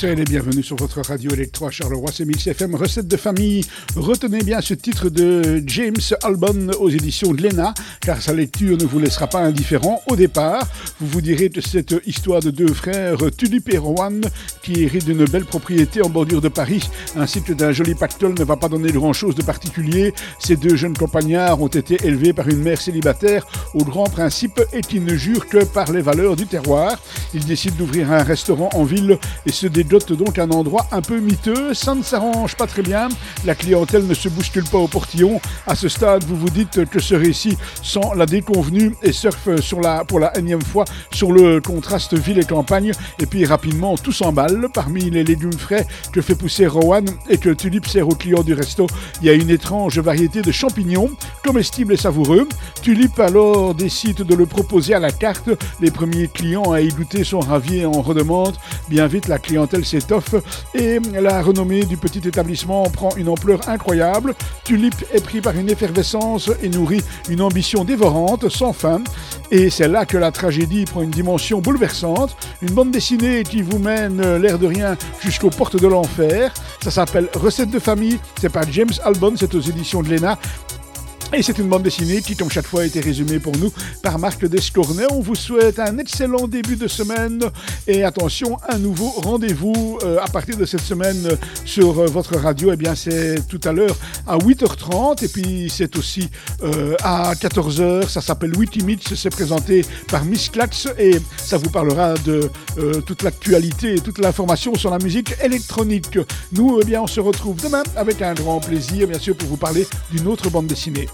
Soyez les bienvenus sur votre radio électro Charleroi, c'est Mix FM, recette de famille. Retenez bien ce titre de James Albon aux éditions de Lena, car sa lecture ne vous laissera pas indifférent. Au départ, vous vous direz de cette histoire de deux frères, Tulip et Rowan, qui héritent d'une belle propriété en bordure de Paris, ainsi que d'un joli pactole, ne va pas donner grand-chose de particulier. Ces deux jeunes compagnards ont été élevés par une mère célibataire au grand principe et qui ne jure que par les valeurs du terroir. Ils décident d'ouvrir un restaurant en ville et se dédotent donc un endroit un peu miteux. Ça ne s'arrange pas très bien. La clientèle ne se bouscule pas au portillon. À ce stade, vous vous dites que ce récit sent la déconvenue et surfe pour la énième fois sur le contraste ville et campagne. Et puis rapidement, tout s'emballe. Parmi les légumes frais que fait pousser Rowan et que Tulip sert aux clients du resto, il y a une étrange variété de champignons, comestibles et savoureux. Tulip alors décide de le proposer à la carte. Les premiers clients à y goûter sont ravis en redemandent. Bien vite, la clientèle s'étoffe et la renommée du petit établissement prend une ampleur incroyable. Tulip est pris par une effervescence et nourrit une ambition dévorante, sans fin. Et c'est là que la tragédie prend une dimension bouleversante. Une bande dessinée qui vous mène, l'air de rien, jusqu'aux portes de l'enfer. Ça s'appelle Recette de famille. C'est par James Albon, c'est aux éditions de Lena. Et c'est une bande dessinée qui, comme chaque fois, a été résumée pour nous par Marc Descornet. On vous souhaite un excellent début de semaine et attention, un nouveau rendez-vous euh, à partir de cette semaine sur euh, votre radio. Eh bien, c'est tout à l'heure à 8h30 et puis c'est aussi euh, à 14h. Ça s'appelle Witty Mitch. C'est présenté par Miss Clax et ça vous parlera de toute l'actualité et toute l'information sur la musique électronique. Nous, eh bien, on se retrouve demain avec un grand plaisir, bien sûr, pour vous parler d'une autre bande dessinée.